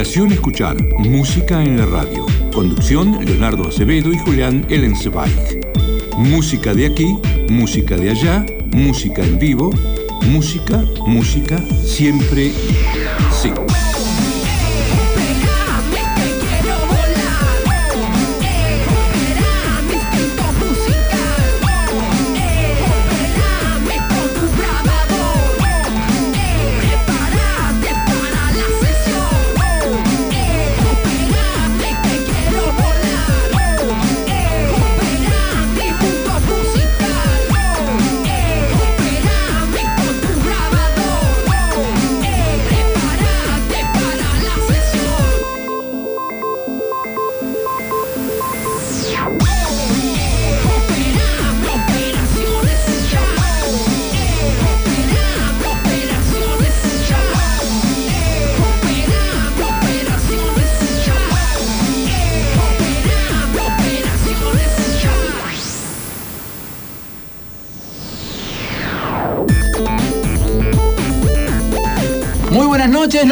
Escuchar, música en la radio. Conducción, Leonardo Acevedo y Julián Ellensweig. Música de aquí, música de allá, música en vivo, música, música, siempre sí.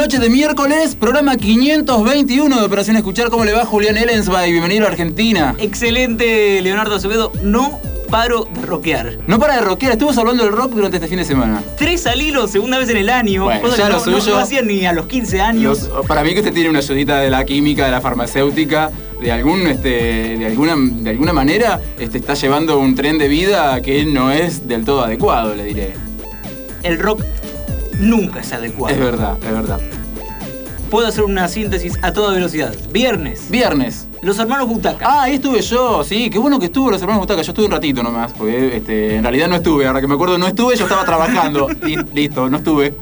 Noche de miércoles, programa 521 de Operación Escuchar. ¿Cómo le va Julián Ellensby? Bienvenido a Argentina. Excelente, Leonardo Acevedo. No paro de rockear. No para de rockear, estuvimos hablando del rock durante este fin de semana. Tres al hilo, segunda vez en el año. Bueno, ya no, lo suyo. No, hacían ni a los 15 años. para mí que usted tiene una ayudita de la química, de la farmacéutica, de algún, este, de alguna, de alguna manera, este, está llevando un tren de vida que no es del todo adecuado, le diré. El rock nunca es adecuado. Es verdad, es verdad. Puedo hacer una síntesis a toda velocidad. Viernes. Viernes. Los hermanos Butaca. Ah, ahí estuve yo, sí, qué bueno que estuvo los hermanos Butaca. Yo estuve un ratito nomás, porque este, en realidad no estuve. Ahora que me acuerdo, no estuve, yo estaba trabajando. listo, no estuve.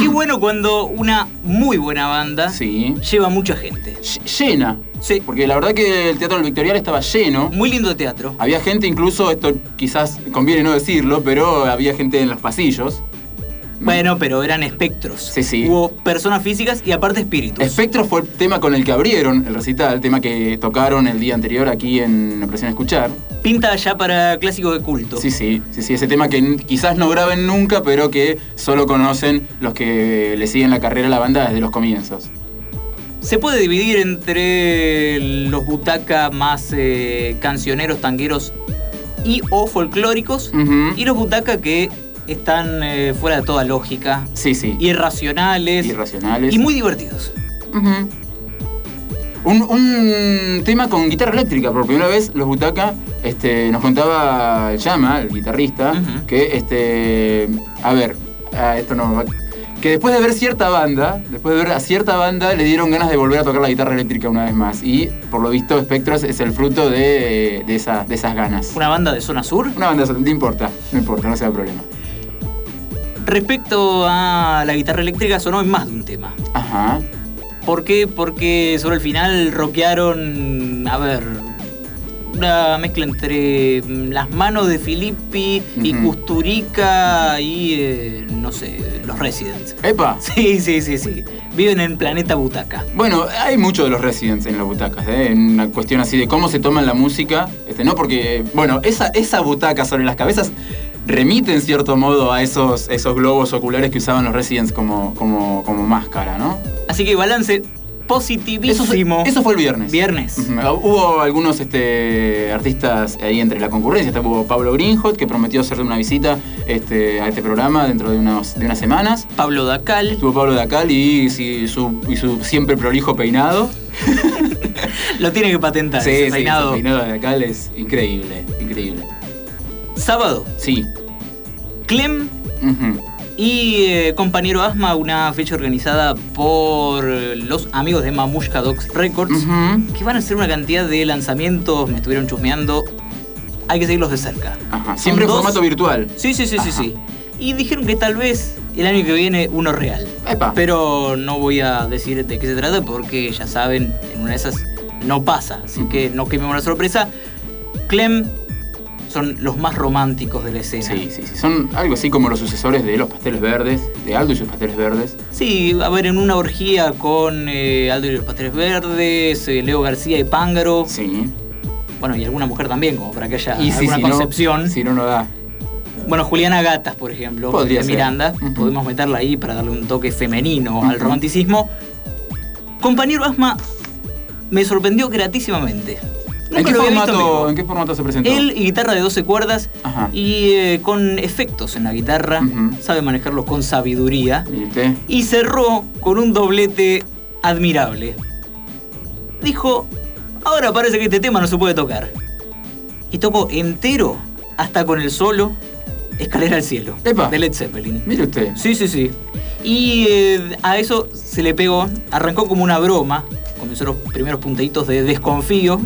Qué bueno cuando una muy buena banda sí. lleva mucha gente. llena. Sí. Porque la verdad que el Teatro del Victorial estaba lleno. Muy lindo de teatro. Había gente, incluso, esto quizás conviene no decirlo, pero había gente en los pasillos. Bueno, pero eran espectros. Sí, sí. Hubo personas físicas y aparte espíritus. Espectros fue el tema con el que abrieron el recital, el tema que tocaron el día anterior aquí en Operación Escuchar. Pinta ya para clásico de culto. Sí, sí, sí, sí, ese tema que quizás no graben nunca, pero que solo conocen los que le siguen la carrera a la banda desde los comienzos. Se puede dividir entre los butaca más eh, cancioneros, tangueros y o folclóricos y los butaca que están eh, fuera de toda lógica. Sí, sí. Irracionales. Irracionales. Y muy divertidos. un, tema con guitarra eléctrica. Por primera vez, los Butaca este, nos contaba Llama, el guitarrista, que, este, a ver, esto no que después de ver cierta banda, después de ver a cierta banda, le dieron ganas de volver a tocar la guitarra eléctrica una vez más. Y por lo visto, Spectros es el fruto de, de, de esas ganas. ¿Una banda de zona sur? Una banda de zona, no importa, no importa, no sea problema. Respecto a la guitarra eléctrica, sonó en más de un tema. Ajá. ¿Por qué? Porque sobre el final rockearon, a ver, una mezcla entre mm, las manos de Filippi y Custurica y, eh, no sé, los Residents. ¡Epa! Sí, sí, sí, sí. Viven en Planeta Butaca. Bueno, hay muchos de los Residents en las butacas, ¿eh? En una cuestión así de cómo se toman la música. Este, no porque, bueno, esa, esa butaca sobre las cabezas remite en cierto modo a esos, esos globos oculares que usaban los Residents como, como, como máscara, ¿no? Así que balance positivísimo. Eso, fue el viernes. Viernes. Hubo algunos este, artistas ahí entre la concurrencia. Estuvo Pablo Greenhot, que prometió hacerle una visita este, a este programa dentro de, unos, de unas semanas. Pablo Dacal. Estuvo Pablo Dacal y, su, y su siempre prolijo peinado. Lo tiene que patentar. Sí, ese peinado. Sí, peinado de Dacal es increíble, increíble. Sábado. Sí. Clem y eh, Compañero Asma, una fecha organizada por los amigos de Mamushka Dogs Records, que van a hacer una cantidad de lanzamientos, me estuvieron chusmeando. Hay que seguirlos de cerca. Siempre en formato virtual. Sí, sí, sí, sí, sí. Y dijeron que tal vez el año que viene uno real. Pero no voy a decir de qué se trata porque ya saben, en una de esas no pasa. Así que no quememos una sorpresa. Clem son los más románticos de la escena. Sí, sí, sí. Son algo así como los sucesores de los pasteles verdes, de Aldo y sus pasteles verdes. Sí, a ver, en una orgía con eh, Aldo y los pasteles verdes, eh, Leo García y Pángaro. Sí. Bueno, y alguna mujer también, como para que haya alguna concepción. si no, no da. Bueno, Juliana Gatas, por ejemplo, Podría de Miranda, podemos meterla ahí para darle un toque femenino al romanticismo. Compañero Asma me sorprendió gratísimamente. ¿En qué, formato, ¿En qué, formato, se presentó? Él y guitarra de 12 cuerdas y eh, con efectos en la guitarra, sabe manejarlos con sabiduría. Y cerró con un doblete admirable. Dijo, ahora parece que este tema no se puede tocar. Y tocó entero hasta con el solo Escalera al cielo de Led Zeppelin. Mire usted. Sí, sí, sí. Y eh, a eso se le pegó, arrancó como una broma, comenzó los primeros puntaditos de desconfío.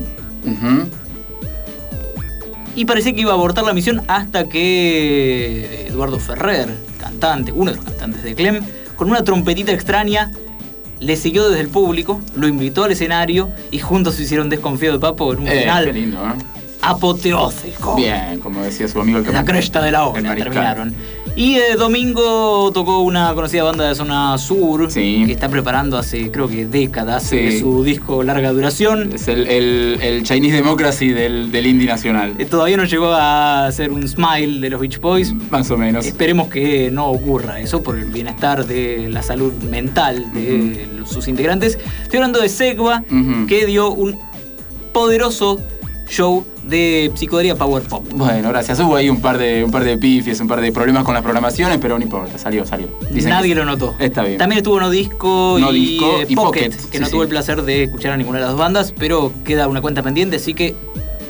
Y parecía que iba a abortar la misión hasta que Eduardo Ferrer, cantante, uno de los cantantes de Clem, con una trompetita extraña, le siguió desde el público, lo invitó al escenario y juntos se hicieron desconfío de Papo en un eh, final. Qué lindo, ¿eh? apoteósico. Bien, como decía su amigo el La cresta de la ola terminaron. Y eh, domingo tocó una conocida banda de zona sur que está preparando hace creo que décadas su disco larga duración. Es el, Chinese Democracy del, del indie nacional. Eh, todavía no llegó a ser un smile de los Beach Boys. Más o menos. Esperemos que no ocurra eso por el bienestar de la salud mental de sus integrantes. Estoy hablando de Segua, que dio un poderoso show de psicodelia power pop. Bueno, gracias. Hubo ahí un par de un par de pifies, un par de problemas con las programaciones, pero no importa, salió, salió. Nadie lo notó. Está bien. También estuvo No Disco, y, eh, Pocket, que no tuvo el placer de escuchar a ninguna de las dos bandas, pero queda una cuenta pendiente, así que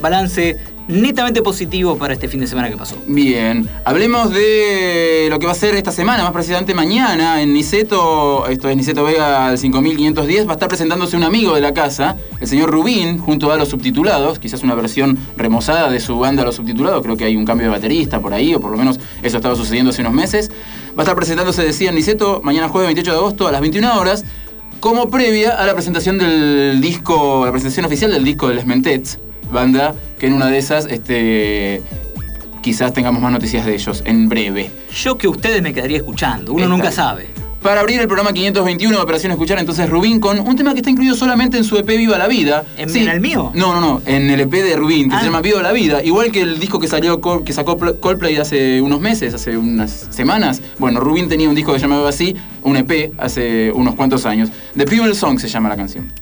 balance netamente positivo para este fin de semana que pasó. Bien, hablemos de lo que va a ser esta semana, más precisamente mañana, en Niceto, esto es Niceto Vega al 5510, va a estar presentándose un amigo de la casa, el señor Rubín, junto a los subtitulados, quizás una versión remozada de su banda Los Subtitulados, creo que hay un cambio de baterista por ahí, o por lo menos eso estaba sucediendo hace unos meses. Va a estar presentándose, decía, Niceto, mañana jueves 28 de agosto a las 21 horas, como previa a la presentación del disco, la presentación oficial del disco de Les Mentets banda que en una de esas este, quizás tengamos más noticias de ellos en breve. Yo que ustedes me quedaría escuchando, uno nunca sabe. Para abrir el programa 521 de Operación Escuchar, entonces Rubín con un tema que está incluido solamente en su EP Viva la Vida. ¿En, el mío? No, no, no, en el EP de Rubín, que se ah. llama Viva la Vida. Igual que el disco que salió que sacó Coldplay hace unos meses, hace unas semanas. Bueno, Rubín tenía un disco que se llamaba así, un EP, hace unos cuantos años. The People Song se llama la canción.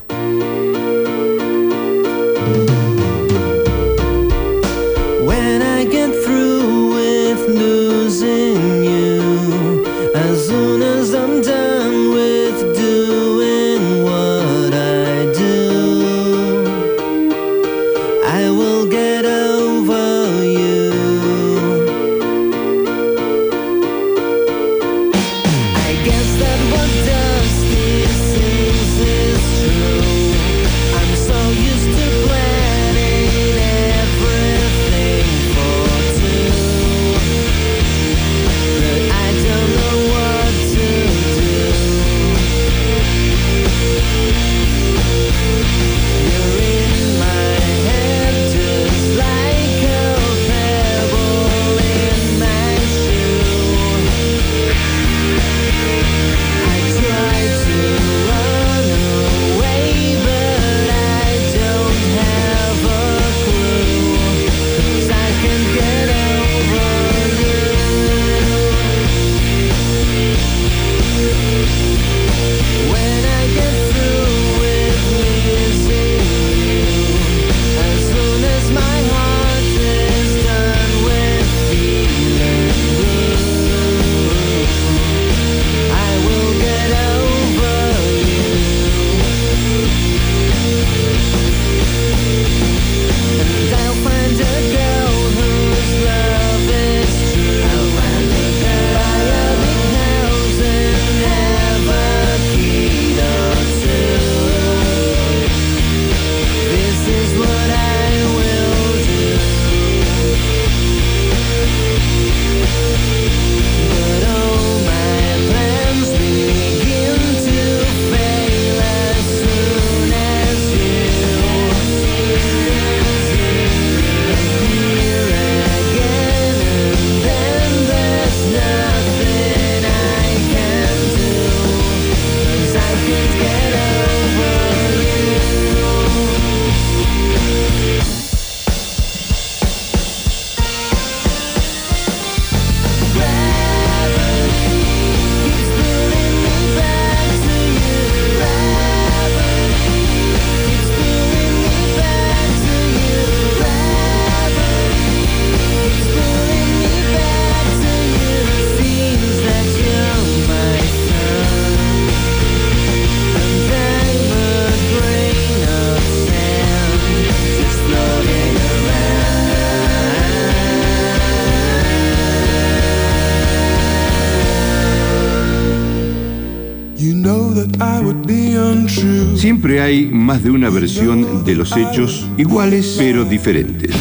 Siempre hay más de una versión de los hechos iguales pero diferentes.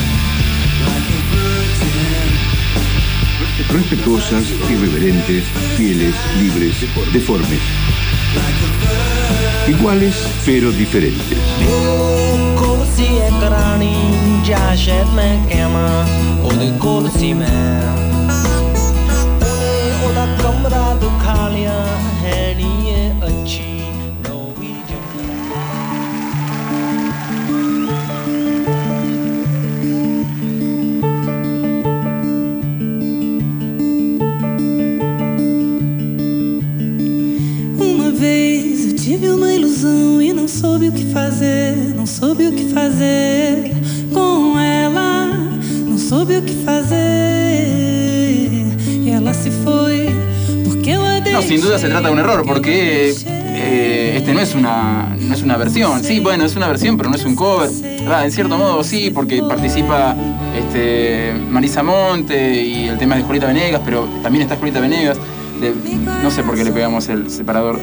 Respetuosas, irreverentes, fieles, libres, deformes. Iguales pero diferentes. No, sin duda se trata de un error, porque eh, este no es, una, no es una versión. Sí, bueno, es una versión, pero no es un cover. Ah, en cierto modo sí, porque participa este, Marisa Monte y el tema es de Julieta Venegas, pero también está Julieta Venegas. No sé por qué le pegamos el separador.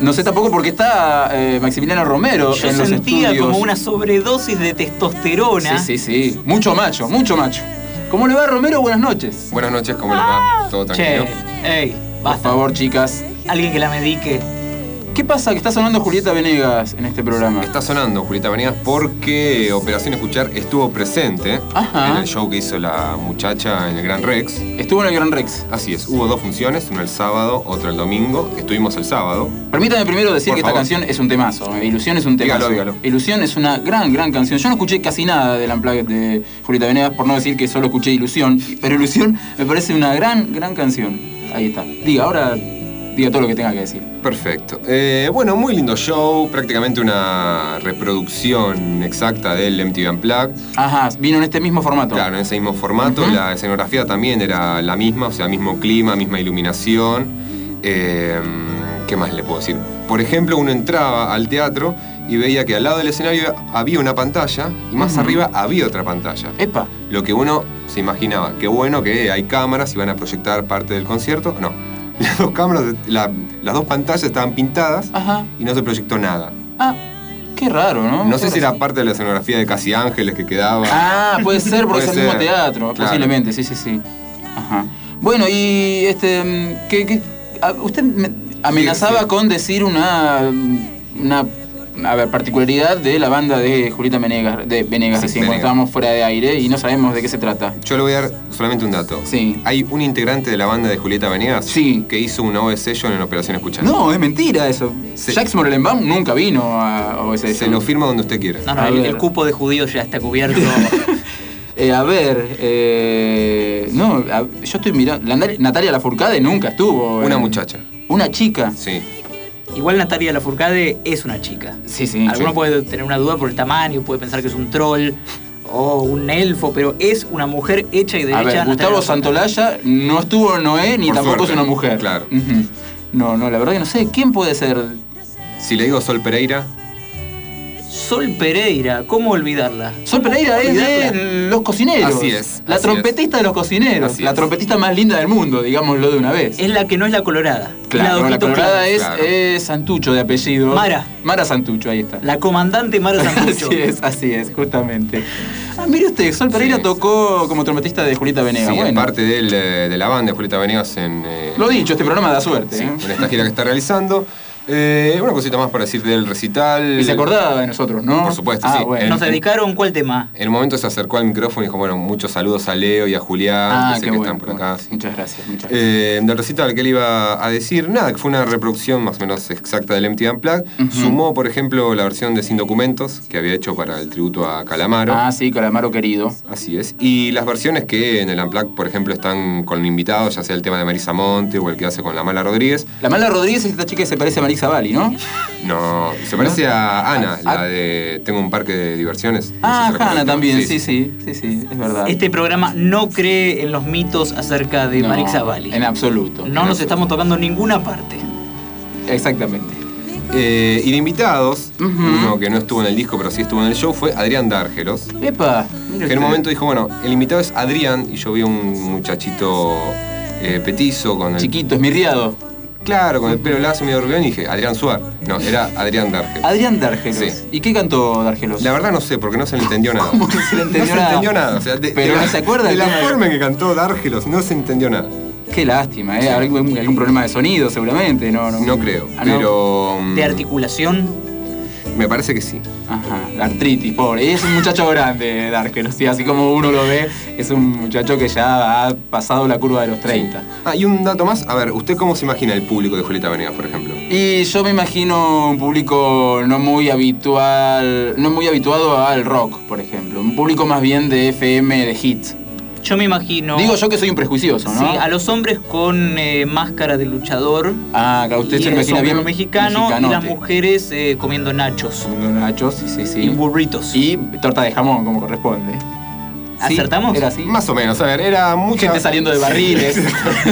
No sé tampoco por qué está eh, Maximiliano Romero Yo en los sentía estudios. como una sobredosis de testosterona. Sí, sí, sí. Mucho macho, mucho macho. ¿Cómo le va Romero? Buenas noches. Buenas noches, ¿cómo le va? ¿Todo tranquilo? Che, ey, Por basta. favor, chicas. Alguien que la medique. ¿Qué pasa que está sonando Julieta Venegas en este programa? Está sonando Julieta Venegas porque Operación Escuchar estuvo presente Ajá. en el show que hizo la muchacha en el Gran Rex. Estuvo en el Gran Rex. Así es, hubo dos funciones, una el sábado, otra el domingo. Estuvimos el sábado. Permítame primero decir Por que favor. esta canción es un temazo. eh. Ilusión es un temazo. Dígalo, dígalo. Ilusión es una gran, gran canción. Yo no escuché casi nada del Unplugged de Julieta Venegas, por no decir que solo escuché Ilusión. Pero Ilusión me parece una gran, gran canción. Ahí está. Diga, ahora diga todo lo que tenga que decir. Perfecto. Eh, bueno, muy lindo show, prácticamente una reproducción exacta del MTV Unplugged. Ajá, vino en este mismo formato. Claro, en ese mismo formato, la escenografía también era la misma, o sea, mismo clima, misma iluminación. Eh, ¿Qué más le puedo decir? Por ejemplo, uno entraba al teatro y veía que al lado del escenario había una pantalla y más arriba había otra pantalla. Epa. Lo que uno se imaginaba, qué bueno que hay cámaras y van a proyectar parte del concierto. No, las dos cámaras, la- las dos pantallas estaban pintadas Ajá. y no se proyectó nada. Ah, qué raro, ¿no? No sé si era parte de la escenografía de Casi Ángeles que quedaba. Ah, puede ser porque Puede es el mismo teatro, claro. posiblemente, sí, sí, sí. Ajá. Bueno, y este, mm, ¿qué, qué- a- usted me amenazaba Sí, sí. con decir una, una a ver, particularidad de la banda de Julieta Venegas, de Venegas Sí, recién, cuando estábamos fuera de aire y no sabemos de qué se trata. Yo le voy a dar solamente un dato. Sí. Hay un integrante de la banda de Julieta Venegas Sí. que hizo una OS Session en Operación Escuchar. No, es mentira eso. Sí. Jacques Morellenbaum nunca vino a OSS. Se lo firma donde usted quiera. No, no, el, cupo de judíos ya está cubierto. Eh, a ver, eh, no, a- yo estoy mirando. Natalia Lafourcade nunca estuvo. Una en- muchacha. Una chica. Sí. Igual Natalia Lafourcade es una chica. Sí, sí. Alguno sí. puede tener una duda por el tamaño, puede pensar que es un troll o un elfo, pero es una mujer hecha y derecha. A ver, Natalia Gustavo. Santolaya no estuvo en Noé ni Por tampoco suerte, es una mujer. claro. No, no, la verdad que no sé. ¿Quién puede ser? Si le digo Sol Pereira, Sol Pereira, ¿cómo olvidarla? Sol Pereira es de los cocineros. Así es, La así trompetista de los cocineros. Así la es. trompetista más linda del mundo, digámoslo de una vez. Es la que no es la colorada. Claro, la, ojitos colorada es, claro. es Santucho de apellido. Mara. Mara Santucho, ahí está. La comandante Mara Santucho. Así es, así es, justamente. Ah, mire usted, Sol Pereira Sí. tocó como trompetista de Julieta Venegas. sí, bueno, parte del, eh, de la banda de Julieta Venegas en, eh, lo dicho, este programa da suerte. sí, ¿eh? en esta gira que está realizando. Eh, una cosita más para decir del recital. Y se acordaba de nosotros, ¿no? Por supuesto, ah, sí. Bueno. ¿Nos dedicaron cuál tema? En un momento se acercó al micrófono y dijo, bueno, muchos saludos a Leo y a Julián, Ah, que sé qué que bueno. están por qué acá. bueno. sí. Muchas gracias, muchas gracias. Eh, del recital que él iba a decir, nada, que fue una reproducción más o menos exacta del MTV Unplugged. Ujú. Sumó, por ejemplo, la versión de Sin Documentos que había hecho para el tributo a Calamaro. ah, sí, Calamaro querido. Así es. Y las versiones que en el Unplugged, por ejemplo, están con invitados, ya sea el tema de Marisa Monte o el que hace con la Mala Rodríguez. La Mala Rodríguez es esta chica que se parece a Marisa Bali, ¿no? No, se parece a Ana, Ah, la de Tengo un parque de diversiones. No Ah, sé si recuerdan. Hanna también, sí, sí, sí, sí, es verdad. Este programa no cree en los mitos acerca de No, Marix Bali. En absoluto. No nos estamos tocando en ninguna parte. Exactamente. Eh, y de invitados, uno que no estuvo en el disco pero sí estuvo en el show, fue Adrián Dárgelos. Epa, Que en un momento dijo, bueno, el invitado es Adrián y yo vi un muchachito eh, petizo con el... Chiquito, esmirriado. Claro, con el pelo lazo medio rubio y dije, Adrián Suárez. No, era Adrián Dargelos. Adrián Dargelos. Sí. ¿Y qué cantó Dargelos? La verdad no sé, porque no se le entendió nada. ¿Cómo no se le entendió no nada? se entendió nada. Pero no se acuerda de la forma en que cantó Dargelos, no se entendió nada. Qué lástima, ¿eh? ¿Algún, algún problema de sonido seguramente, ¿no? No, no creo, ah, pero... Mm, ¿De articulación? Me parece que sí. Ajá, la artritis, pobre. Es un muchacho grande, Dargelos, sí, así como uno lo ve, es un muchacho que ya ha pasado la curva de los 30. Ah, y un dato más, a ver, ¿usted cómo se imagina el público de Julieta Venegas, por ejemplo? Y yo me imagino un público no muy habitual, no muy habituado al rock, por ejemplo. Un público más bien de FM, de hits. Yo me imagino. Digo yo que soy un prejuicioso, ¿no? Sí, a los hombres con eh, máscara de luchador. Ah, claro, usted se imagina bien. mexicano y las mujeres eh, comiendo nachos. Comiendo nachos, sí, sí. Y burritos. Y torta de jamón, como corresponde. ¿Acertamos? Era así. Más o menos, a ver, era mucha. Gente saliendo de barriles.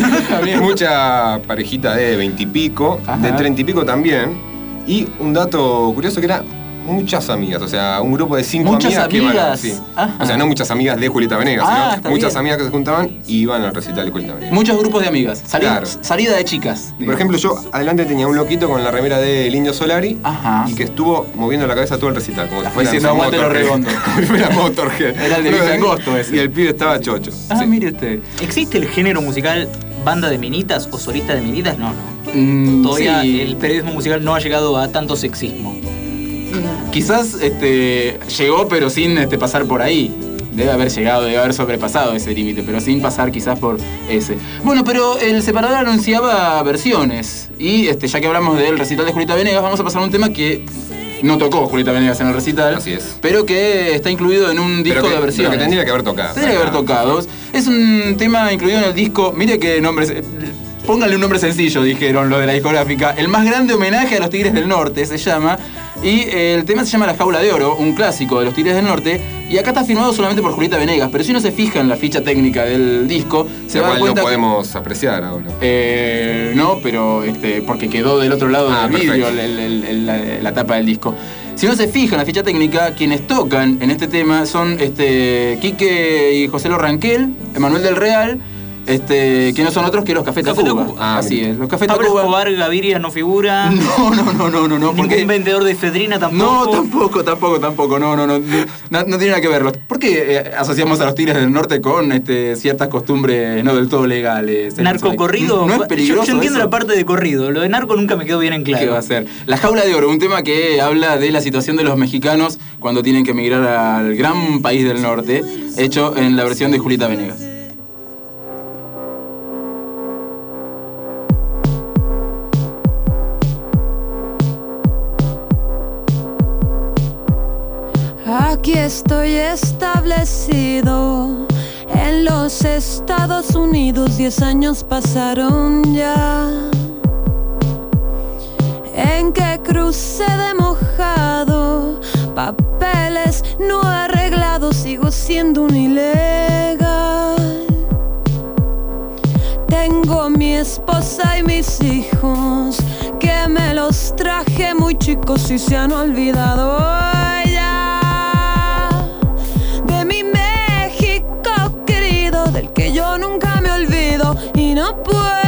mucha parejita de veintipico, de treinta y pico también. Y un dato curioso que era muchas amigas, o sea, un grupo de cinco ¿Muchas amigas, amigas? que iban a, O sea, no muchas amigas de Julieta Venegas, ah, sino muchas amigas que se juntaban y iban al recital de Julieta Venegas. Muchos grupos de amigas. Salida, salida de chicas. Por ejemplo, yo adelante tenía un loquito con la remera del Indio Solari y que estuvo moviendo la cabeza todo el recital, como si fuera Diciendo si fuera Motorhead. Era el de Vive Agosto ese. Y el pibe estaba chocho. Ah, mire usted. ¿Existe el género musical banda de minitas o solista de minitas? No, no. Mm, Todavía sí. el periodismo musical no ha llegado a tanto sexismo. Quizás este, llegó pero sin este, pasar por ahí. Debe haber llegado, debe haber sobrepasado ese límite, pero sin pasar quizás por ese. Bueno, pero el separador anunciaba versiones. Y este, ya que hablamos del recital de Julieta Venegas, vamos a pasar a un tema que no tocó Julieta Venegas en el recital. Así es. Pero que está incluido en un disco que, de versiones. Pero que tendría que haber tocado. Tendría que haber tocado. Es un tema incluido en el disco. Mire qué nombre. Pónganle un nombre sencillo, dijeron los de la discográfica. El más grande homenaje a los Tigres del Norte se llama. Y el tema se llama La Jaula de Oro, un clásico de los Tigres del Norte. Y acá está firmado solamente por Julieta Venegas. Pero si uno se fija en la ficha técnica del disco, se va a dar cuenta. no podemos apreciar ahora. Eh, no, pero este, porque quedó del otro lado ah, del el, el, la, la tapa del disco. Si uno se fija en la ficha técnica, quienes tocan en este tema son este, Quique y José Lorranquel, Emanuel del Real. Este, que no son otros que los Café Tacuba. Ah, Así es, los Café Tacuba. Escobar Gaviria no figura. No, no, no, no, no, no. Ningún porque... vendedor de efedrina tampoco. No, tampoco, tampoco, tampoco. No, no, no. No, no tiene nada que ver. ¿Por qué eh, asociamos a los Tigres del Norte con este, ciertas costumbres no del todo legales? ¿Narco corrido? No es peligroso. Yo, yo entiendo eso? la parte de corrido. Lo de narco nunca me quedó bien en claro. ¿Qué va a ser? La jaula de oro, un tema que habla de la situación de los mexicanos cuando tienen que emigrar al gran país del norte, hecho en la versión de Julieta Venegas. Aquí estoy establecido en los Estados Unidos. Diez años pasaron ya. En que crucé de mojado, papeles no arreglados, sigo siendo un ilegal. Tengo mi esposa y mis hijos, que me los traje muy chicos y se han olvidado yo nunca me olvido y no puedo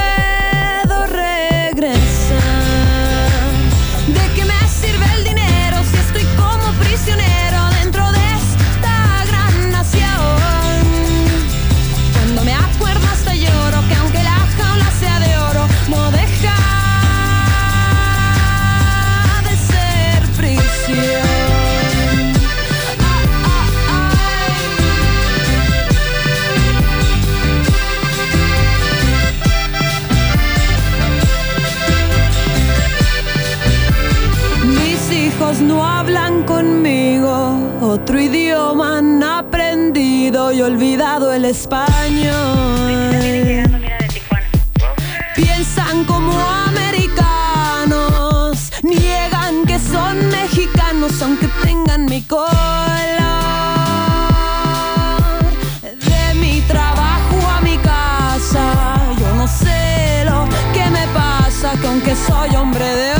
aprendido y olvidado el español. Piensan como americanos, niegan que son mexicanos aunque tengan mi color. De mi trabajo a mi casa, yo no sé lo que me pasa, que aunque soy hombre de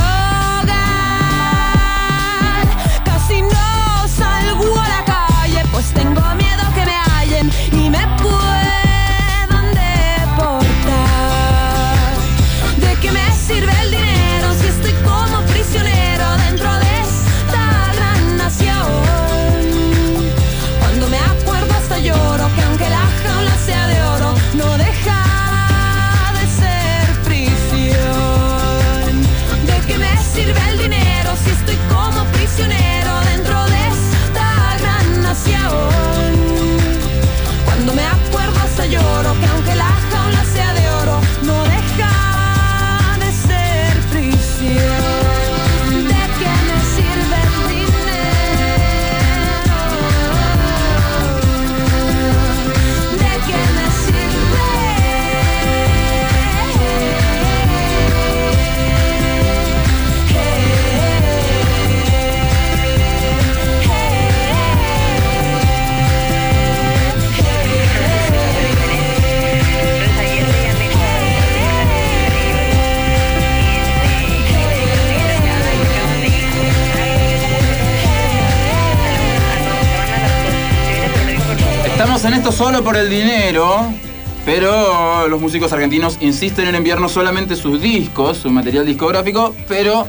Estamos en esto solo por el dinero, pero los músicos argentinos insisten en enviarnos solamente sus discos, su material discográfico, pero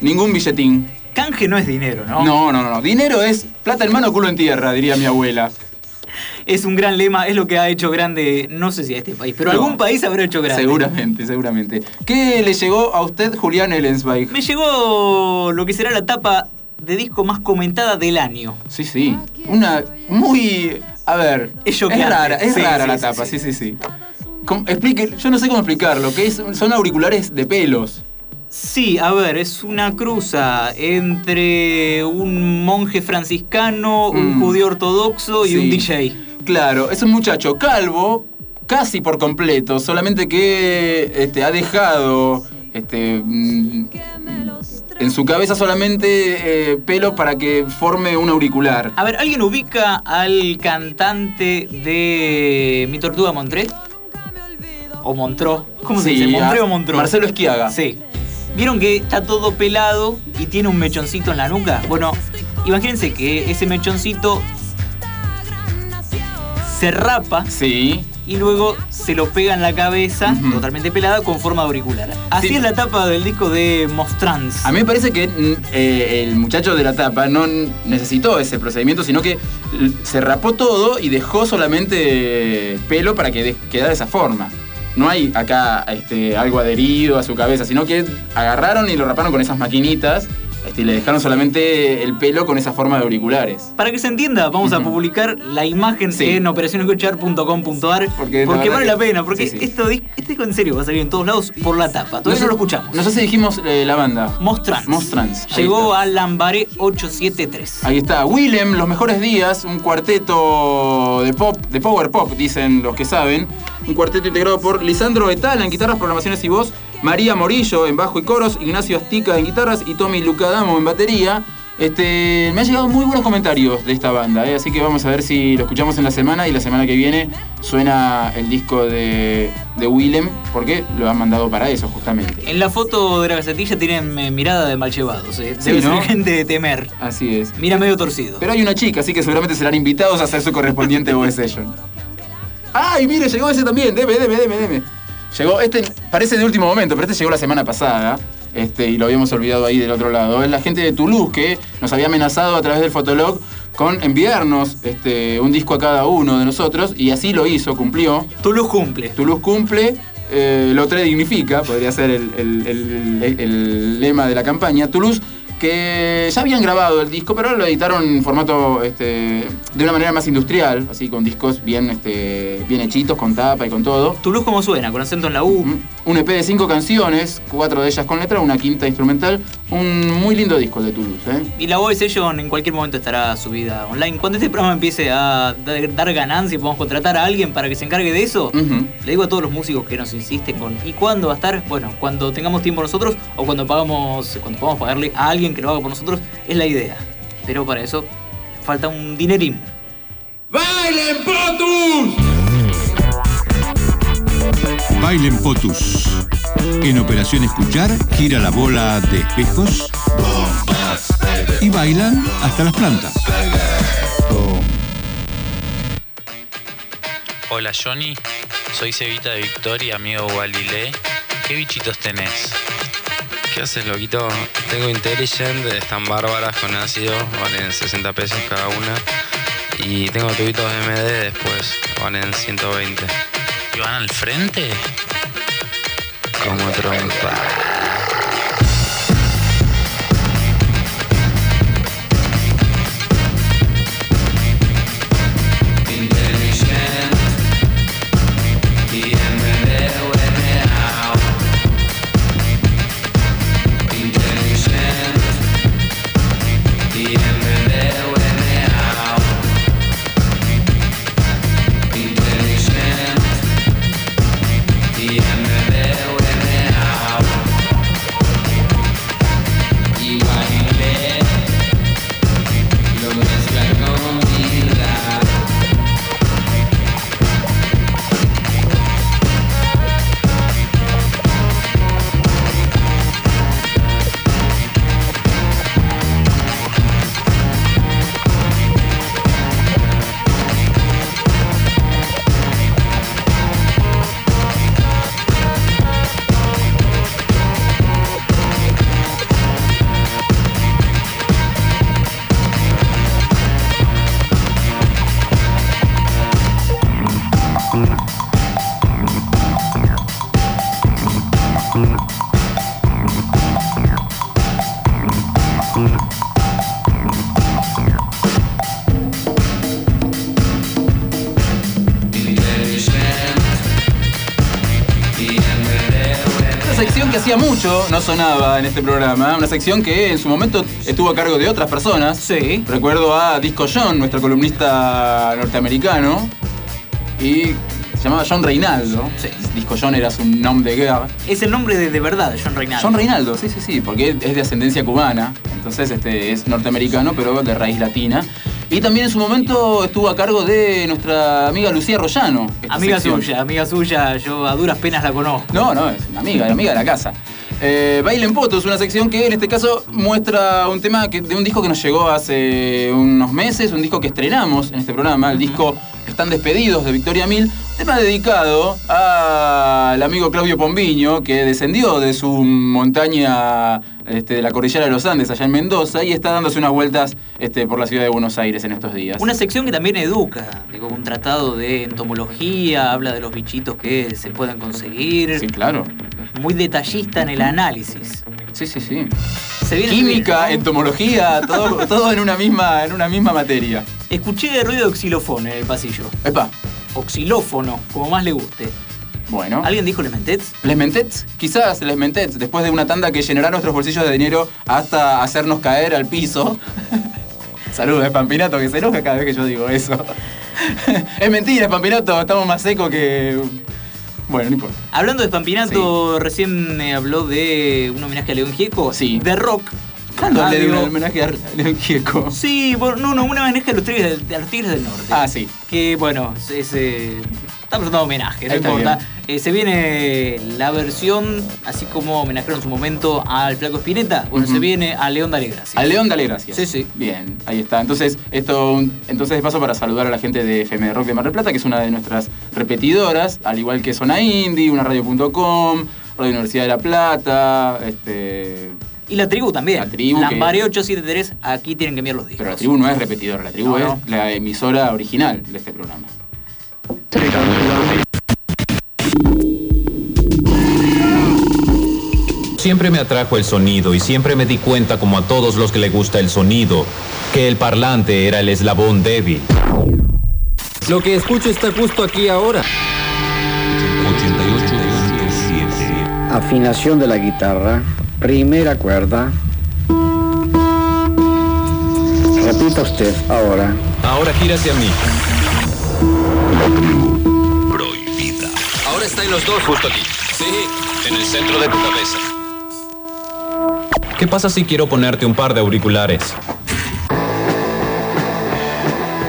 ningún billetín. Canje no es dinero, ¿no? No, no, no. Dinero es plata en mano, culo en tierra, diría mi abuela. Es un gran lema, es lo que ha hecho grande, no sé si a este país, pero algún país habrá hecho grande. Seguramente, seguramente. ¿Qué le llegó a usted, Julián Ellensweig? Me llegó lo que será la tapa de disco más comentada del año. Sí, sí. Una muy. A ver. Es, rara, es rara la tapa, sí, sí, sí. Explique, yo no sé cómo explicarlo, que es, son auriculares de pelos. Sí, a ver, es una cruza entre un monje franciscano, un mm. judío ortodoxo y un DJ. Claro, es un muchacho calvo, casi por completo, solamente que este, ha dejado este, mm, en su cabeza solamente eh, pelo para que forme un auricular. A ver, ¿alguien ubica al cantante de Mi Tortuga Montré? ¿O Montró? ¿Cómo se dice? ¿Montré o Montró? Marcelo Esquiaga. Sí. ¿Vieron que está todo pelado y tiene un mechoncito en la nuca? Bueno, imagínense que ese mechoncito se rapa. Sí. Y luego se lo pega en la cabeza, totalmente pelada, con forma auricular. Así es la tapa del disco de Mostrans. A mí me parece que mm, eh, el muchacho de la tapa no necesitó ese procedimiento, sino que se rapó todo y dejó solamente pelo para que quedara de esa forma. No hay acá este, algo adherido a su cabeza, sino que agarraron y lo raparon con esas maquinitas este, le dejaron solamente el pelo con esa forma de auriculares. Para que se entienda, vamos a publicar la imagen en operacionescuchar.com.ar porque, vale la pena, porque esto este en serio va a salir en todos lados por la tapa. Todavía no, lo escuchamos. No sé si dijimos eh, la banda. Mostrans. Mostrans. Llegó a Lambaré 873. Ahí está. Willem, Los Mejores Días, un cuarteto de pop, de power pop, dicen los que saben. Un cuarteto integrado por Lisandro Etala en guitarras, programaciones y voz, María Morillo en bajo y coros, Ignacio Astica en guitarras y Tommy Lucadamo en batería. Este, me han llegado muy buenos comentarios de esta banda, ¿eh? así que vamos a ver si lo escuchamos en la semana y la semana que viene suena el disco de, de Willem, porque lo han mandado para eso justamente. En la foto de la gacetilla tienen eh, mirada de mal llevados, ¿eh? debe ser gente de temer. Así es. Mira medio torcido. Pero hay una chica, así que seguramente serán invitados a hacer su correspondiente OS Session. ¡Ay, mire, llegó ese también! Deme, deme, deme, deme. Llegó, este parece de último momento, pero este llegó la semana pasada. Este, y lo habíamos olvidado ahí del otro lado. Es la gente de Toulouse que nos había amenazado a través del Fotolog con enviarnos este, un disco a cada uno de nosotros y así lo hizo, cumplió. Toulouse cumple. Toulouse cumple, eh, lo tres dignifica, podría ser el, lema de la campaña. Toulouse que ya habían grabado el disco, pero lo editaron en formato este, de una manera más industrial, así con discos bien, este, bien hechitos, con tapa y con todo. ¿Toulouse cómo suena? ¿Con acento en la U? Un EP de cinco canciones, cuatro de ellas con letra, una quinta instrumental. Un muy lindo disco de Toulouse. ¿eh? Y la Voice Session en cualquier momento estará subida online. Cuando este programa empiece a dar ganancia y podamos contratar a alguien para que se encargue de eso, le digo a todos los músicos que nos insisten con ¿y cuándo va a estar? Bueno, cuando tengamos tiempo nosotros o cuando pagamos, cuando podamos pagarle a alguien que lo haga por nosotros, es la idea. Pero para eso falta un dinerín. ¡Bailen Potus! Bailen Potus. En Operación Escuchar gira la bola de espejos y bailan hasta las plantas. Hola Johnny, soy Cevita de Victoria, amigo Walile. ¿Qué bichitos tenés? ¿Qué haces, loquito? Tengo Intelligent, están bárbaras con ácido, valen 60 pesos cada una. Y tengo tubitos MD después, valen 120. ¿Y van al frente? Como trompa. Mucho no sonaba en este programa, una sección que en su momento estuvo a cargo de otras personas. Sí. Recuerdo a Disco John, nuestro columnista norteamericano, y se llamaba John Reinaldo. Sí. Disco John era su nombre de guerra. Es el nombre de, de verdad, John Reinaldo. John Reinaldo, sí, sí, sí, porque es de ascendencia cubana, entonces este, es norteamericano, pero de raíz latina. Y también en su momento estuvo a cargo de nuestra amiga Lucía Rollano. Amiga sección. suya, amiga suya, yo a duras penas la conozco. No, no, es una amiga, la amiga de la casa. Eh, Baile en Poto es una sección que en este caso muestra un tema que- de un disco que nos llegó hace unos meses, un disco que estrenamos en este programa, el disco Están Despedidos de Victoria Mil, tema dedicado al amigo Claudio Pombiño, que descendió de su montaña este, de la cordillera de los Andes, allá en Mendoza, y está dándose unas vueltas este, por la ciudad de Buenos Aires en estos días. Una sección que también educa, digo, un tratado de entomología, habla de los bichitos que se pueden conseguir, Sí, claro. muy detallista en el análisis. Sí, sí, sí. Se viene Química, bien, ¿no? entomología, todo, todo en, una misma, en una misma materia. Escuché ruido de xilofón en el pasillo. Epa, O xilófono, como más le guste. bueno. ¿Alguien dijo Les Mentets? Les Mentets, quizás Les Mentets, después de una tanda que llenará nuestros bolsillos de dinero hasta hacernos caer al piso. Saludos, es Pampinato, que se enoja cada vez que yo digo eso. es mentira, Pampinato, estamos más secos que. Bueno, no importa. Hablando de Pampinato, recién me habló de un homenaje a León Gieco. Sí. De rock. ¿Cuándo Ah, le di un homenaje a León Gieco? Sí, bueno, no, no, un homenaje a los tigres del, a los tigres del norte. Ah, sí. Que bueno, es, eh, estamos dando homenaje, no Ahí importa. Eh, se viene la versión, así como homenajearon en su momento al Flaco Espineta, bueno, se viene a León Dale Gracias. Al León dale gracias. Sí, sí. Bien, ahí está. Entonces, esto, entonces de paso para saludar a la gente de FM Rock de Mar del Plata, que es una de nuestras repetidoras, al igual que Zona Indie, una radio.com, Radio Universidad de La Plata, este. Y la tribu también. La tribu Lambaré 873, aquí tienen que enviar los discos. Pero la tribu no es repetidora, la tribu No, es no. la emisora original de este programa. Siempre me atrajo el sonido y siempre me di cuenta, como a todos los que le gusta el sonido, que el parlante era el eslabón débil. Lo que escucho está justo aquí ahora. 88.7 Afinación de la guitarra, primera cuerda. Repita usted ahora. Ahora gira hacia mí. Prohibida. Ahora está en los dos justo aquí. Sí, en el centro de tu cabeza. ¿Qué pasa si quiero ponerte un par de auriculares?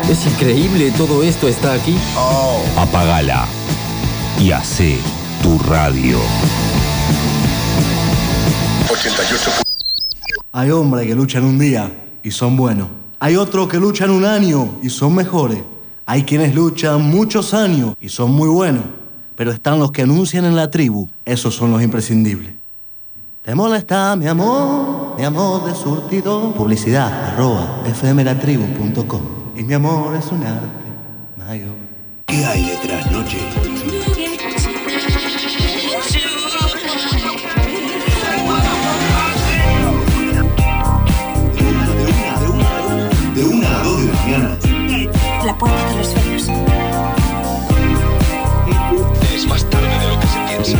Es increíble, todo esto está aquí. Apagala y hace tu radio. Hay hombres que luchan un día y son buenos. Hay otros que luchan un año y son mejores. Hay quienes luchan muchos años y son muy buenos. Pero están los que anuncian en la tribu. Esos son los imprescindibles. ¿Te molesta, mi amor? Mi amor de surtido. Publicidad, arroba, fmlatribu.com. Y mi amor es un arte mayor. ¿Qué hay detrás, noche? De una a dos de la mañana. Puerta de los sueños. Es más tarde de lo que se piensa.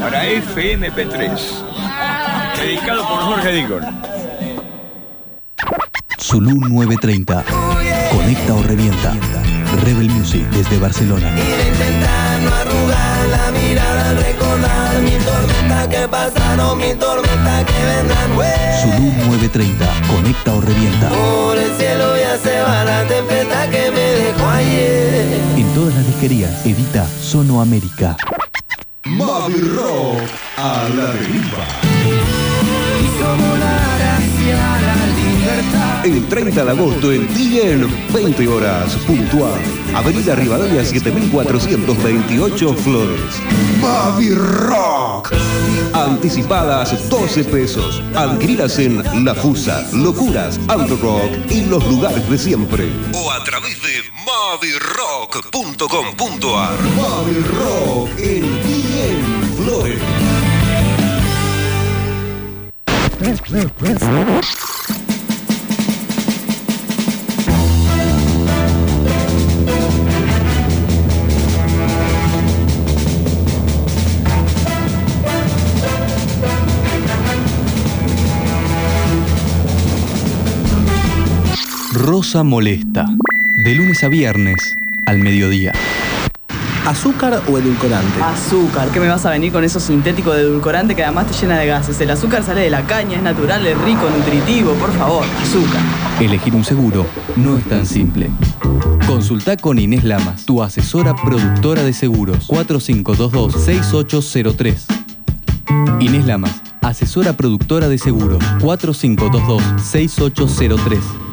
Para FMP3. Dedicado por Jorge Dicon. Zulu 930. Conecta o revienta. Rebel Music desde Barcelona. No arrugar la mirada al recordar mil tormentas que pasaron, mil tormentas que vendrán. Zulu 930. Conecta o revienta. Por el cielo ya se va la tempestad que me dejó ayer. En todas las disquerías edita Sono América. Mavi Rock a la deriva. Y como la. El 30 de agosto en día en 20 horas, puntual. Avenida Rivadavia 7428 Flores. Mavi Rock. Anticipadas 12 pesos. Adquiridas en La Fusa, Locuras, Ando Rock y los lugares de siempre. O a través de mavirock.com.ar. Mavi Rock en Bien Flores. Cosa molesta. De lunes a viernes, al mediodía. ¿Azúcar o edulcorante? Azúcar, ¿qué me vas a venir con eso sintético de edulcorante que además te llena de gases? El azúcar sale de la caña, es natural, es rico, nutritivo, por favor, azúcar. Elegir un seguro no es tan simple. Consulta con Inés Lamas, tu asesora productora de seguros, 4522-6803. Inés Lamas, asesora productora de seguros, 4522-6803.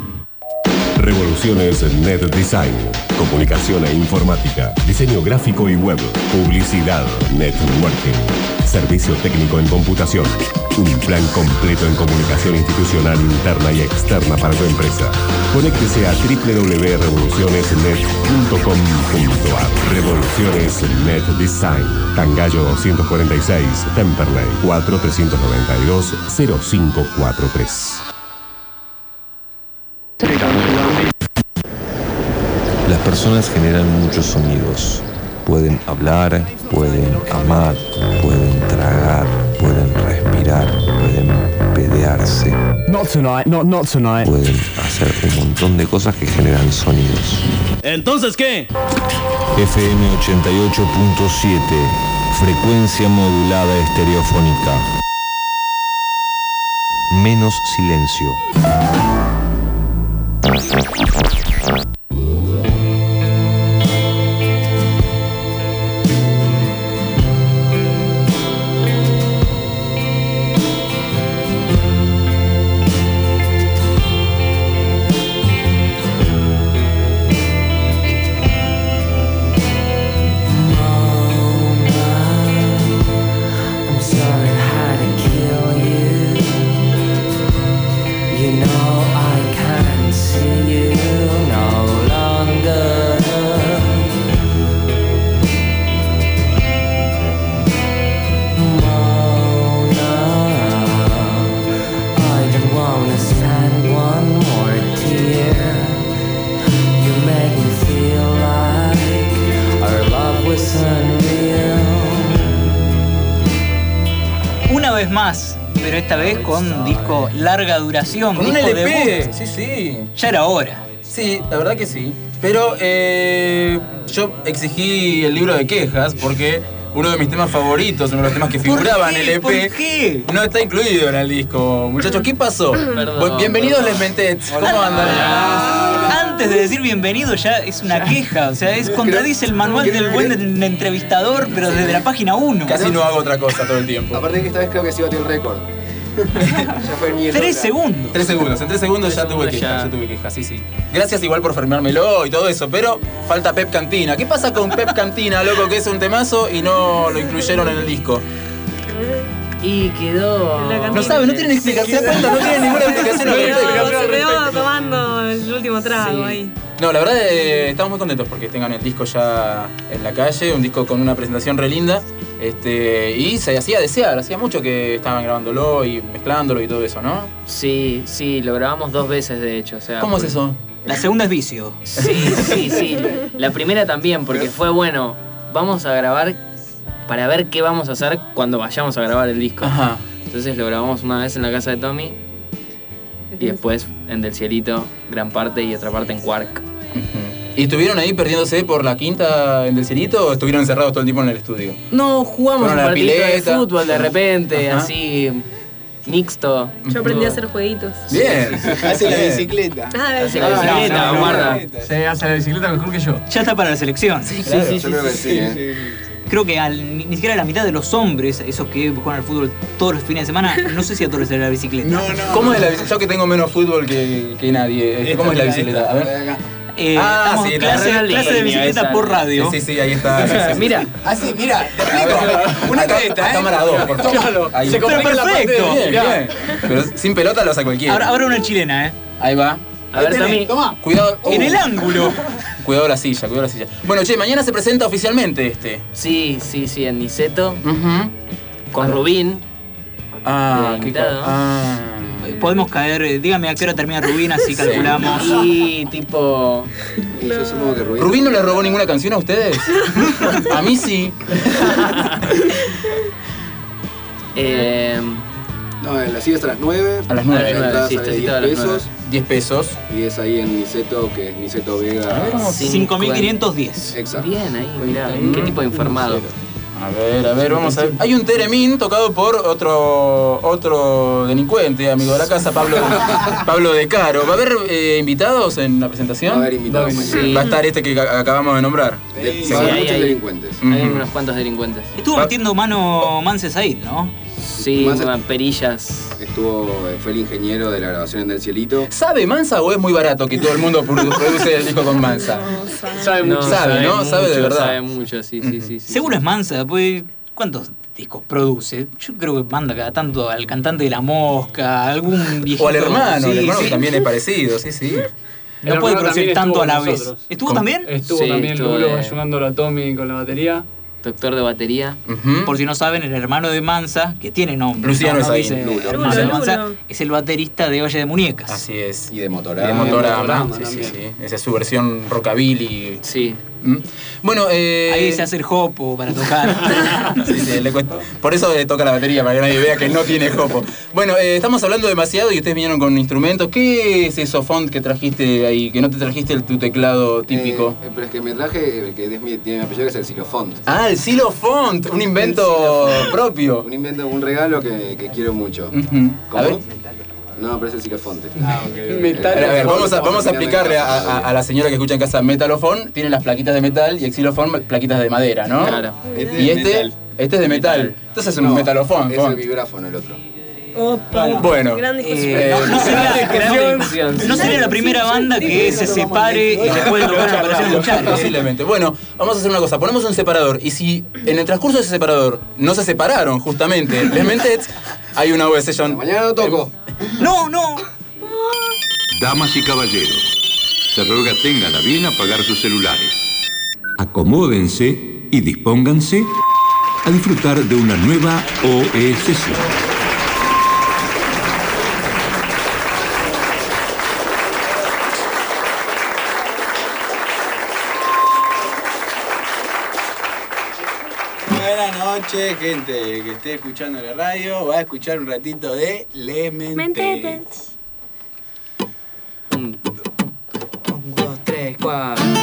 Revoluciones Net Design, comunicación e informática, diseño gráfico y web, publicidad, networking, servicio técnico en computación, un plan completo en comunicación institucional interna y externa para tu empresa. Conéctese a www.revolucionesnet.com.ar Revoluciones Net Design, Tangallo 246, Temperley 4392 0543. Las personas generan muchos sonidos. Pueden hablar, pueden amar, pueden tragar, pueden respirar, pueden pedearse. Not tonight, not, not tonight. Pueden hacer un montón de cosas que generan sonidos. ¿Entonces qué? FM 88.7, frecuencia modulada estereofónica. Menos silencio. ハハハハ! Esta vez con disco larga duración. Con un disco LP, debut. sí, sí. Ya era hora. Sí, la verdad que sí. Pero eh, yo exigí el libro de quejas porque uno de mis temas favoritos, uno de los temas que figuraban en el EP, ¿Por qué? no está incluido en el disco. Muchachos, ¿qué pasó? Bienvenidos Les Mentets. ¿Cómo andan? Antes de decir bienvenido ya es una queja, o sea, es contradice el manual del buen entrevistador, pero desde la página 1. Casi no hago otra cosa todo el tiempo. Aparte que esta vez creo que sí batió el récord. Ya Tres segundos. Tres segundos, en tres segundos ya tuve quejas, ya tuve quejas, sí, sí. Gracias igual por firmármelo y todo eso, pero falta Pep Cantina. ¿Qué pasa con Pep Cantina, loco, que es un temazo y no lo incluyeron en el disco? Y quedó. No sabe, no tienen explicación, ¿se dan cuenta? No tienen ninguna explicación. Se quedó tomando el último trago ahí. No, la verdad eh, estamos muy contentos porque tengan el disco ya en la calle, un disco con una presentación re linda. Este, y se hacía desear, hacía mucho que estaban grabándolo y mezclándolo y todo eso, ¿no? Sí, sí, lo grabamos dos veces de hecho. O sea, ¿Cómo es eso? La segunda es vicio. Sí, sí, sí. La primera también, porque fue bueno. Vamos a grabar para ver qué vamos a hacer cuando vayamos a grabar el disco. Ajá. Entonces lo grabamos una vez en la casa de Tommy y después en Del Cielito, gran parte y otra parte en Quark. ¿Y estuvieron ahí perdiéndose por la quinta en Del Cielito o estuvieron encerrados todo el tiempo en el estudio? No, jugamos un Fueron a la partidito de pileta. fútbol de repente, Ajá. así mixto. Yo aprendí a hacer jueguitos. Bien. Hace la bicicleta. Ah, Hace la bicicleta, guarda. Sí, hace la bicicleta mejor que yo. Ya está para la selección. Sí, sí, sí, Yo creo que sí, ¿eh? Creo que al- ni, ni siquiera la mitad de los hombres, esos que juegan al fútbol todos los fines de semana, no sé si a todos les sale la bicicleta. ¿Cómo es la bicicleta? Yo que tengo menos fútbol que, que nadie. ¿Cómo es la bicicleta? A ver. Eh, Ah, estamos sí, la clase, clase de bicicleta esa. por radio. Sí, sí, ahí está. Sí. Mira, Ah, sí, mira, te A explico. ver, Una acá- careta, a ¿eh? cámara 2, por favor. Claro, Ahí. se parte perfecto. Bien, bien. Pero sin pelota lo hace cualquiera. Ahora, ahora una chilena, ¿eh? Ahí va. a ver, Tommy. Toma. Cuidado. En uh, el ángulo. Cuidado la silla, cuidado la silla. Bueno, che, mañana se presenta oficialmente este. Sí, sí, sí, en Niceto, con Rubín. Ah, qué ah. Podemos caer, eh, dígame a qué hora termina Rubín, así calculamos. Y tipo. Yo supongo que Rubén. ¿Rubín no le robó ninguna canción a ustedes? a mí sí. Eh, No, la sigue hasta las 9. A las nueve. La entrada Sí, sale está 10 a las pesos. 10 pesos. Y es ahí en Niceto, que es Niceto Vega. 5.510. Exacto. Bien, ahí, mirá, qué tipo de informado. A ver, a ver, vamos a ver. Hay un Teremín tocado por otro otro delincuente, amigo de la casa, Pablo, Pablo De Caro. ¿Va a haber eh, invitados en la presentación? Va a haber invitados. Sí. Va a estar este que ca- acabamos de nombrar. Sí, ahí muchos hay- delincuentes. Hay unos cuantos delincuentes. Estuvo metiendo mano Manses ahí, ¿no? Sí, con perillas. Estuvo, eh, fue el ingeniero de la grabación en Del Cielito. ¿Sabe Mansa o es muy barato que todo el mundo produ- produce el disco con Mansa? Sabe mucho. Sabe, ¿no? Sabe de verdad. Sabe mucho, sí, sí, sí. sí. Seguro es Mansa, pues. ¿Cuántos discos produce? Yo creo que manda cada tanto al cantante de la mosca, algún viejito. O al hermano, Sí, el hermano sí. que también es parecido, sí, sí. No puede producir tanto a la vez. ¿Estuvo también? Estuvo Sí, también estuvo Lulo de- ayudándolo a Tommy con la batería. Doctor de batería. Por si no saben, el hermano de Mansa, que tiene nombre. Luciano no, es no ahí, dice Lulo. de Lulo, Mansa, Lulo. es el baterista de Olla de Muñecas. Así es. Y de Y Motorama. de Motorama, sí, sí, sí. Esa es su versión rockabilly. Sí. ¿Mm? Bueno, eh... Ahí se hace el hopo para tocar. Sí, sí, le cuesta. Por eso le toca la batería, para que nadie vea que no tiene jopo. Bueno, eh, estamos hablando demasiado y ustedes vinieron con instrumentos. ¿Qué es eso font que trajiste ahí? Que no te trajiste el, tu teclado típico. Eh, pero es que me traje, el que es mi- tiene mi apellido, que es el Silofont. Ah, el Silo Font, un invento propio. Un invento, un regalo que, que quiero mucho. A ver. No, pero es el Silofonte. A ver, a ver, vamos a, vamos a explicarle a, a- a la señora que escucha en casa metalofón, tiene las plaquitas de metal y el xilofón plaquitas de madera, ¿no? Claro. Este y es este, metal. este es de metal. Entonces es un No, metalofón. Es el vibráfono el otro. Opa. Bueno, eh, no, sería, no sería la primera banda que se separe y después lo van a aparecer en muchachos. Posiblemente. Bueno, vamos a hacer una cosa. Ponemos un separador. Y si en el transcurso de ese separador no se separaron, justamente, Les Mentets, hay una web session. Mañana lo toco. No, no. Damas y caballeros, se ruega tengan a bien apagar sus celulares. Acomódense y dispónganse a disfrutar de una nueva OE sesión. Noches, gente que esté escuchando la radio. Va a escuchar un ratito de Les Mentetes. Un, dos, tres, cuatro.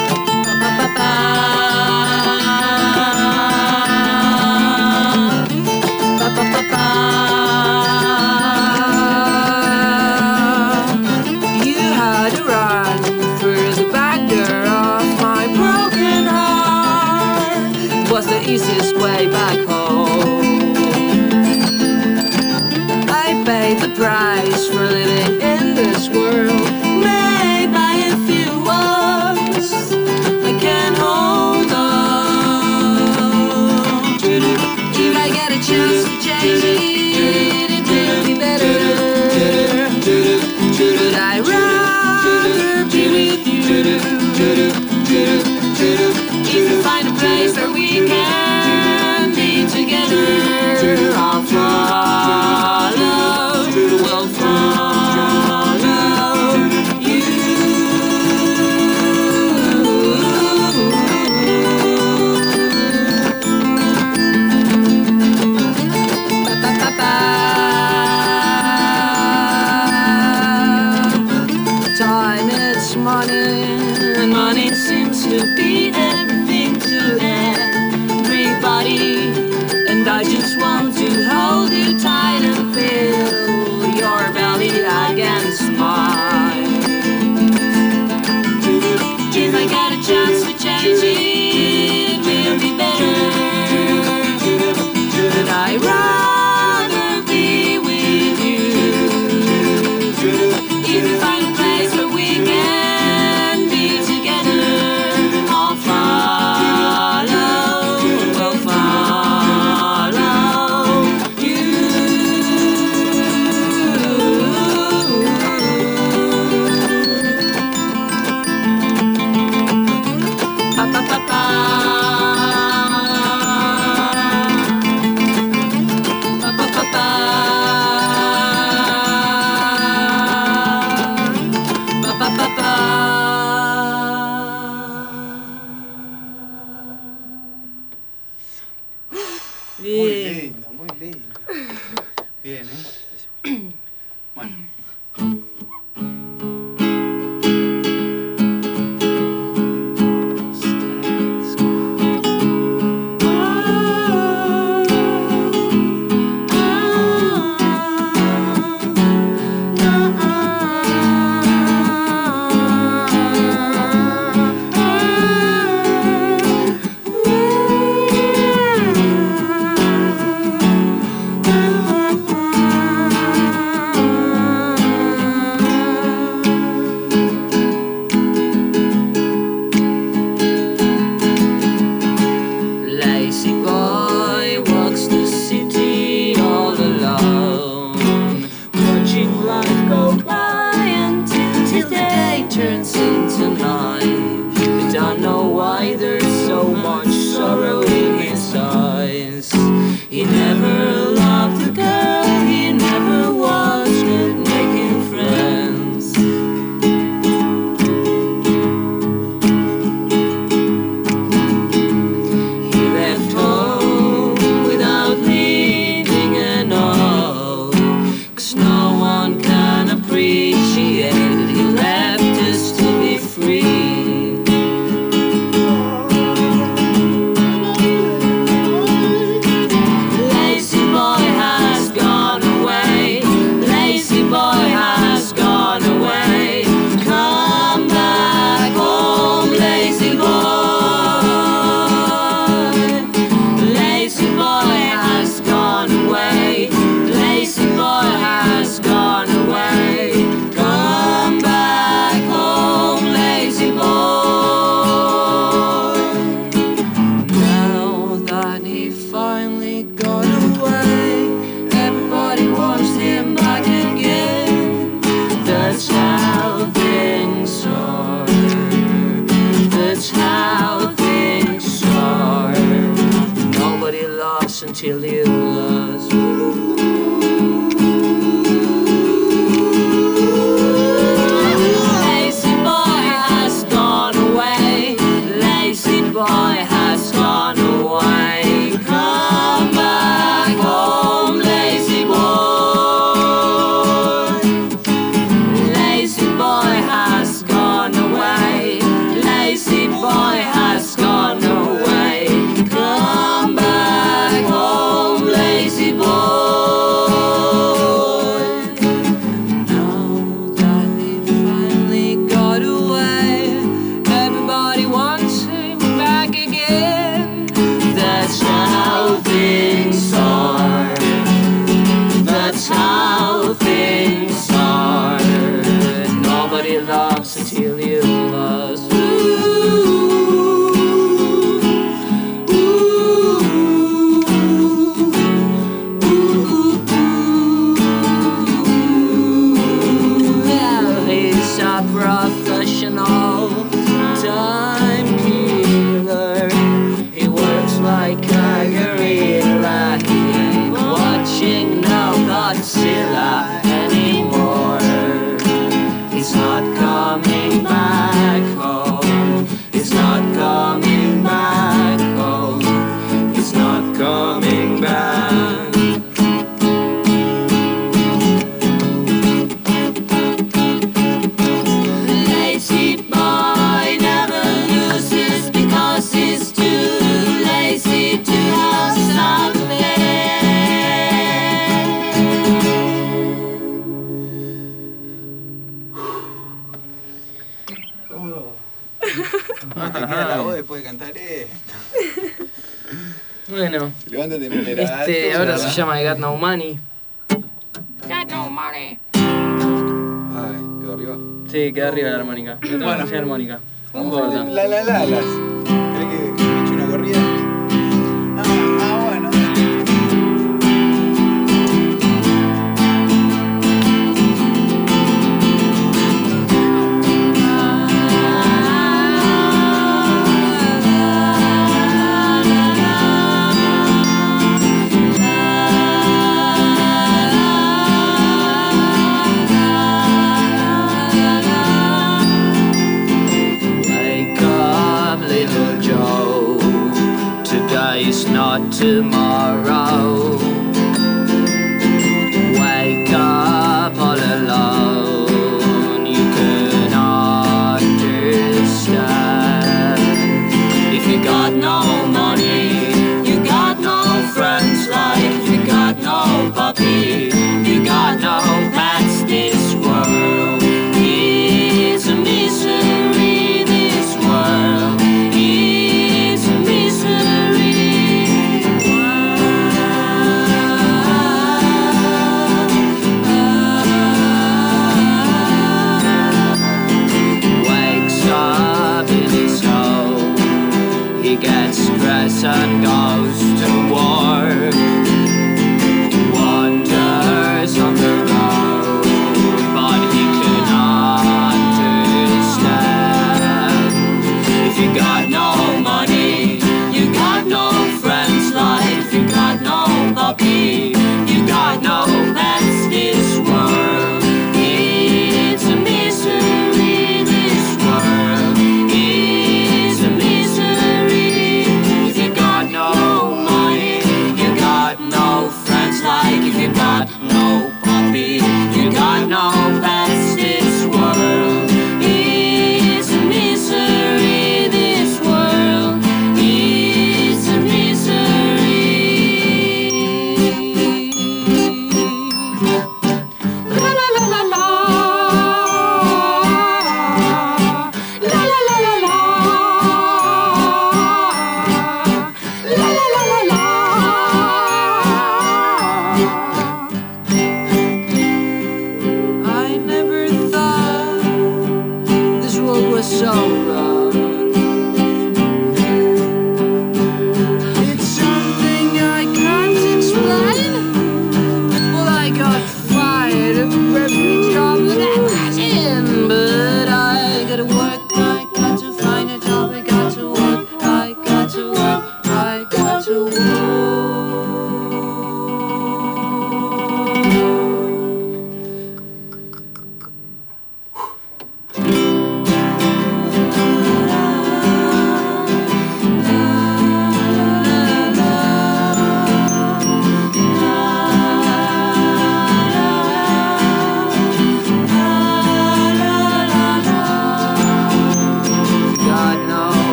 Money.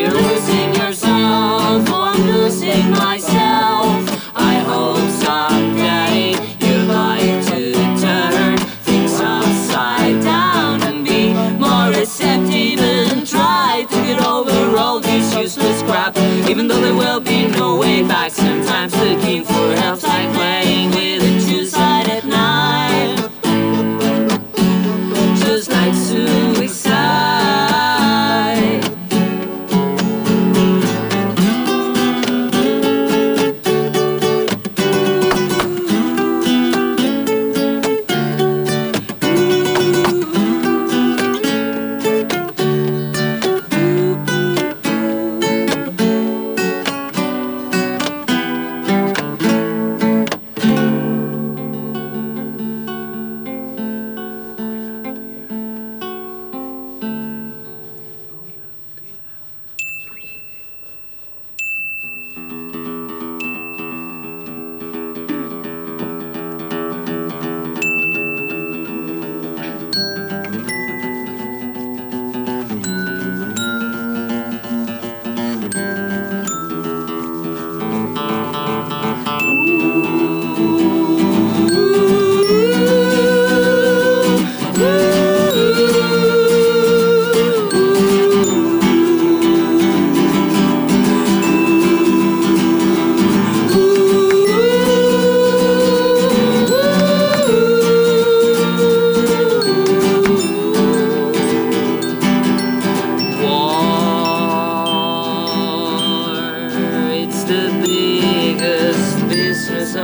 You're losing yourself, oh, I'm losing myself. I hope someday you'd like to turn things upside down and be more receptive and try to get over all this useless crap. Even though there will be no way back, sometimes looking for help's like way.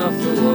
enough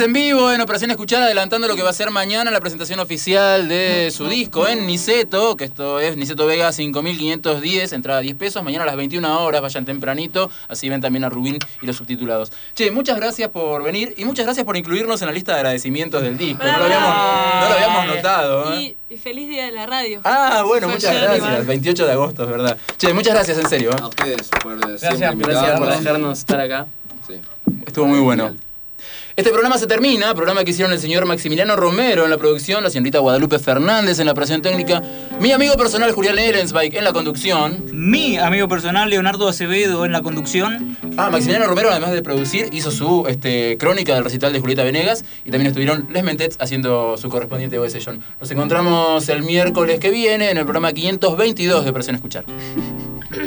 En vivo en Operación Escuchar, adelantando lo que va a ser mañana la presentación oficial de su disco en Niceto, que esto es Niceto Vega 5510, entrada 10 pesos. Mañana a las 21 horas, vayan tempranito, así ven también a Rubín y los subtitulados. Che, muchas gracias por venir y muchas gracias por incluirnos en la lista de agradecimientos del disco. No lo habíamos, no lo habíamos notado. ¿eh? Y, y feliz día de la radio. Ah, bueno, Fue muchas gracias. igual. 28 de agosto, es verdad. Che, muchas gracias, en serio. ¿eh? A ustedes por eh, Gracias, gracias por dejarnos estar acá. Estuvo muy bueno. Este programa se termina, programa que hicieron el señor Maximiliano Romero en la producción, la señorita Guadalupe Fernández en la operación técnica, mi amigo personal Julián Ehrensbike en la conducción. Mi amigo personal Leonardo Acevedo en la conducción. Ah, Maximiliano Romero, además de producir, hizo su este, crónica del recital de Julieta Venegas y también estuvieron Les Mentets haciendo su correspondiente OS John. Nos encontramos el miércoles que viene en el programa 522 de Presión Escuchar.